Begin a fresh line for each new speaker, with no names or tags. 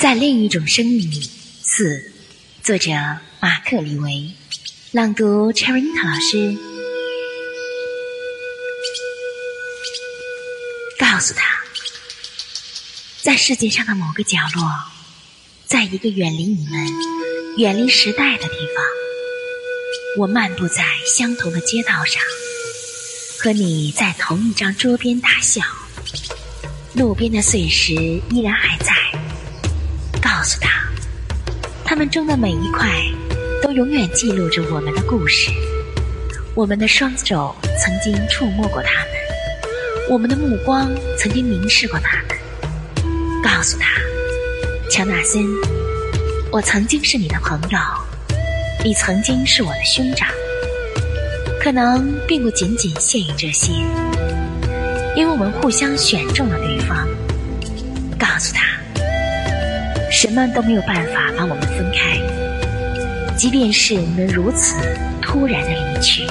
在另一种生命里，四，作者马克·李维，朗读 Cherry 老师。告诉他，在世界上的某个角落，在一个远离你们、远离时代的地方，我漫步在相同的街道上，和你在同一张桌边大笑。路边的碎石依然还在。他，们中的每一块都永远记录着我们的故事。我们的双手曾经触摸过他们，我们的目光曾经凝视过他们。告诉他，乔纳森，我曾经是你的朋友，你曾经是我的兄长。可能并不仅仅限于这些，因为我们互相选中了对方。什么都没有办法把我们分开，即便是能如此突然的离去。